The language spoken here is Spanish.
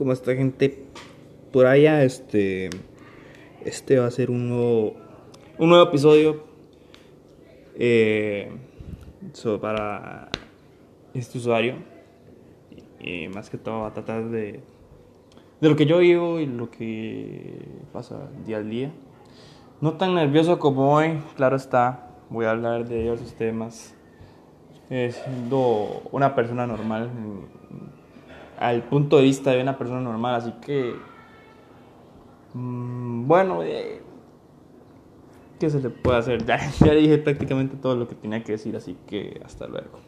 ¿Cómo está gente? Por allá, este. Este va a ser un nuevo. Un nuevo episodio. Eh, para este usuario. Y más que todo va a tratar de. De lo que yo vivo y lo que pasa día al día. No tan nervioso como hoy, claro está. Voy a hablar de diversos temas. Siendo una persona normal al punto de vista de una persona normal, así que, mm, bueno, eh, ¿qué se le puede hacer? Ya, ya dije prácticamente todo lo que tenía que decir, así que hasta luego.